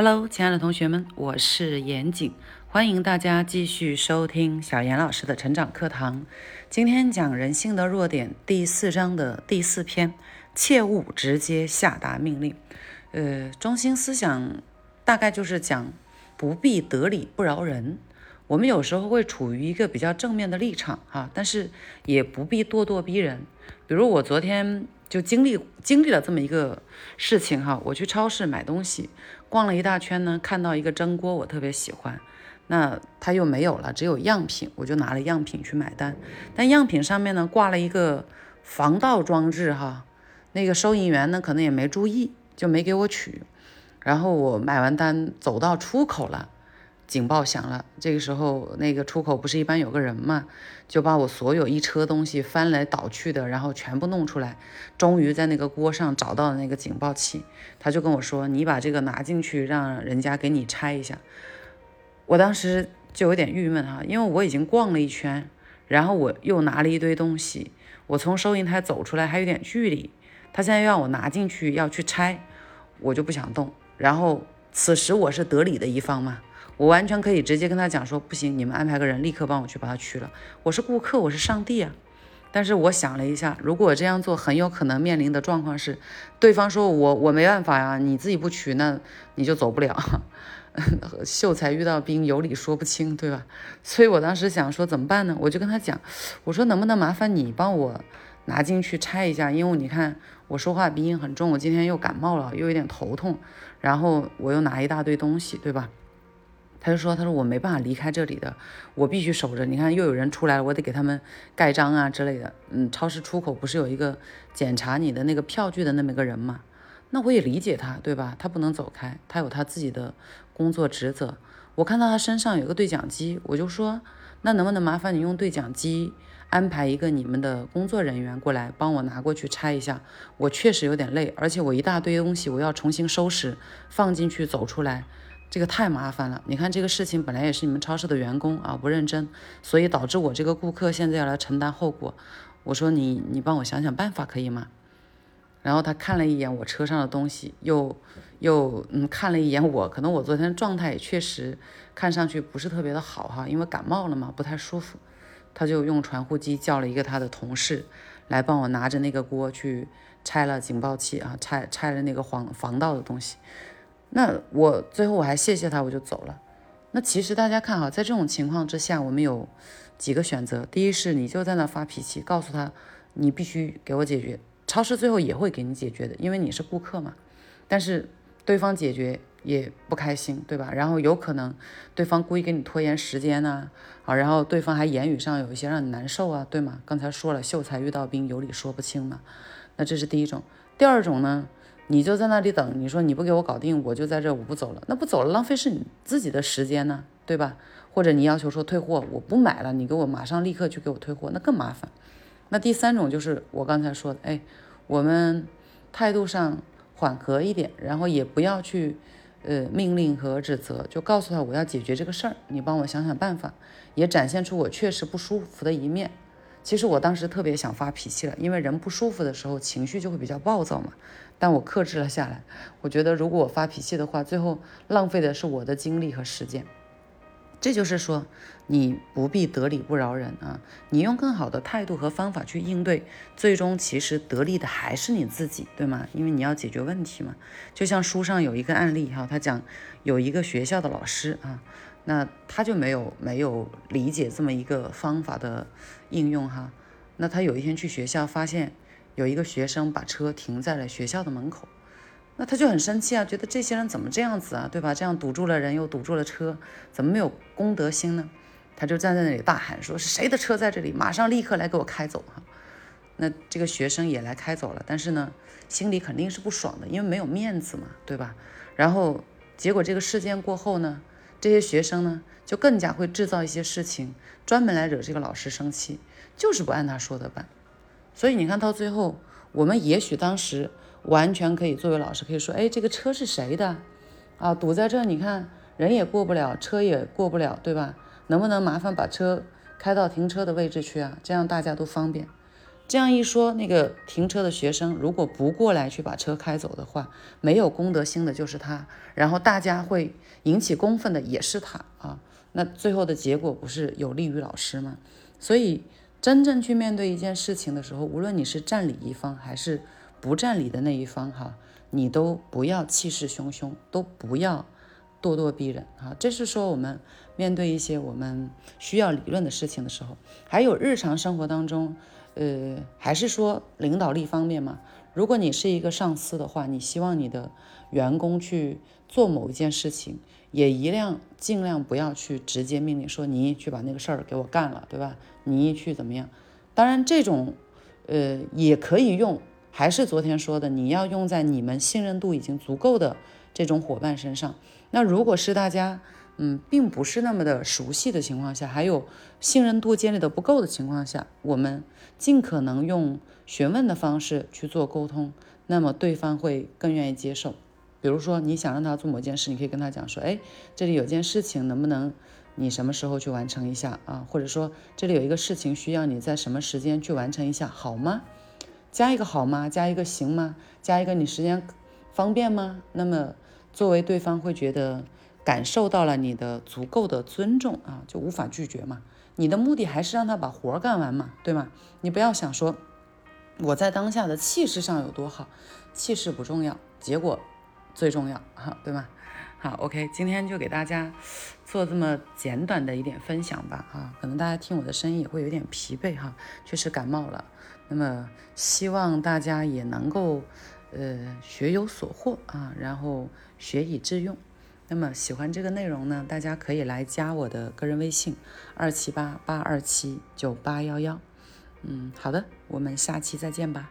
Hello，亲爱的同学们，我是严谨，欢迎大家继续收听小严老师的成长课堂。今天讲人性的弱点第四章的第四篇，切勿直接下达命令。呃，中心思想大概就是讲不必得理不饶人。我们有时候会处于一个比较正面的立场哈，但是也不必咄咄逼人。比如我昨天就经历经历了这么一个事情哈，我去超市买东西，逛了一大圈呢，看到一个蒸锅，我特别喜欢，那它又没有了，只有样品，我就拿了样品去买单。但样品上面呢挂了一个防盗装置哈，那个收银员呢可能也没注意，就没给我取。然后我买完单走到出口了。警报响了，这个时候那个出口不是一般有个人嘛，就把我所有一车东西翻来倒去的，然后全部弄出来，终于在那个锅上找到了那个警报器，他就跟我说：“你把这个拿进去，让人家给你拆一下。”我当时就有点郁闷哈，因为我已经逛了一圈，然后我又拿了一堆东西，我从收银台走出来还有点距离，他现在让我拿进去要去拆，我就不想动。然后此时我是得理的一方嘛。我完全可以直接跟他讲说，不行，你们安排个人立刻帮我去把它取了。我是顾客，我是上帝啊。但是我想了一下，如果这样做，很有可能面临的状况是，对方说我我没办法呀，你自己不取，那你就走不了。秀才遇到兵，有理说不清，对吧？所以我当时想说怎么办呢？我就跟他讲，我说能不能麻烦你帮我拿进去拆一下，因为你看我说话鼻音很重，我今天又感冒了，又有点头痛，然后我又拿一大堆东西，对吧？他就说：“他说我没办法离开这里的，我必须守着。你看，又有人出来了，我得给他们盖章啊之类的。嗯，超市出口不是有一个检查你的那个票据的那么个人吗？那我也理解他，对吧？他不能走开，他有他自己的工作职责。我看到他身上有个对讲机，我就说，那能不能麻烦你用对讲机安排一个你们的工作人员过来帮我拿过去拆一下？我确实有点累，而且我一大堆东西我要重新收拾放进去走出来。”这个太麻烦了，你看这个事情本来也是你们超市的员工啊不认真，所以导致我这个顾客现在要来承担后果。我说你你帮我想想办法可以吗？然后他看了一眼我车上的东西，又又嗯看了一眼我，可能我昨天状态也确实看上去不是特别的好哈，因为感冒了嘛，不太舒服。他就用传呼机叫了一个他的同事来帮我拿着那个锅去拆了警报器啊，拆拆了那个防防盗的东西。那我最后我还谢谢他，我就走了。那其实大家看哈，在这种情况之下，我们有几个选择。第一是你就在那发脾气，告诉他你必须给我解决。超市最后也会给你解决的，因为你是顾客嘛。但是对方解决也不开心，对吧？然后有可能对方故意给你拖延时间呐，啊，然后对方还言语上有一些让你难受啊，对吗？刚才说了，秀才遇到兵，有理说不清嘛。那这是第一种。第二种呢？你就在那里等，你说你不给我搞定，我就在这，我不走了，那不走了，浪费是你自己的时间呢，对吧？或者你要求说退货，我不买了，你给我马上立刻去给我退货，那更麻烦。那第三种就是我刚才说的，哎，我们态度上缓和一点，然后也不要去呃命令和指责，就告诉他我要解决这个事儿，你帮我想想办法，也展现出我确实不舒服的一面。其实我当时特别想发脾气了，因为人不舒服的时候情绪就会比较暴躁嘛。但我克制了下来。我觉得如果我发脾气的话，最后浪费的是我的精力和时间。这就是说，你不必得理不饶人啊！你用更好的态度和方法去应对，最终其实得利的还是你自己，对吗？因为你要解决问题嘛。就像书上有一个案例哈，他讲有一个学校的老师啊。那他就没有没有理解这么一个方法的应用哈。那他有一天去学校，发现有一个学生把车停在了学校的门口，那他就很生气啊，觉得这些人怎么这样子啊，对吧？这样堵住了人又堵住了车，怎么没有公德心呢？他就站在那里大喊，说是谁的车在这里？马上立刻来给我开走哈。那这个学生也来开走了，但是呢，心里肯定是不爽的，因为没有面子嘛，对吧？然后结果这个事件过后呢？这些学生呢，就更加会制造一些事情，专门来惹这个老师生气，就是不按他说的办。所以你看到最后，我们也许当时完全可以作为老师，可以说：“哎，这个车是谁的？啊，堵在这，你看人也过不了，车也过不了，对吧？能不能麻烦把车开到停车的位置去啊？这样大家都方便。”这样一说，那个停车的学生如果不过来去把车开走的话，没有公德心的就是他，然后大家会引起公愤的也是他啊。那最后的结果不是有利于老师吗？所以真正去面对一件事情的时候，无论你是占理一方还是不占理的那一方，哈，你都不要气势汹汹，都不要咄咄逼人啊。这是说我们面对一些我们需要理论的事情的时候，还有日常生活当中。呃，还是说领导力方面嘛？如果你是一个上司的话，你希望你的员工去做某一件事情，也一样尽量不要去直接命令说你去把那个事儿给我干了，对吧？你去怎么样？当然，这种呃也可以用，还是昨天说的，你要用在你们信任度已经足够的这种伙伴身上。那如果是大家。嗯，并不是那么的熟悉的情况下，还有信任度建立的不够的情况下，我们尽可能用询问的方式去做沟通，那么对方会更愿意接受。比如说，你想让他做某件事，你可以跟他讲说，哎，这里有件事情，能不能你什么时候去完成一下啊？或者说，这里有一个事情需要你在什么时间去完成一下，好吗？加一个好吗？加一个行吗？加一个你时间方便吗？那么作为对方会觉得。感受到了你的足够的尊重啊，就无法拒绝嘛。你的目的还是让他把活儿干完嘛，对吗？你不要想说我在当下的气势上有多好，气势不重要，结果最重要哈，对吗？好，OK，今天就给大家做这么简短的一点分享吧啊，可能大家听我的声音也会有点疲惫哈，确实感冒了。那么希望大家也能够呃学有所获啊，然后学以致用。那么喜欢这个内容呢，大家可以来加我的个人微信二七八八二七九八幺幺。嗯，好的，我们下期再见吧。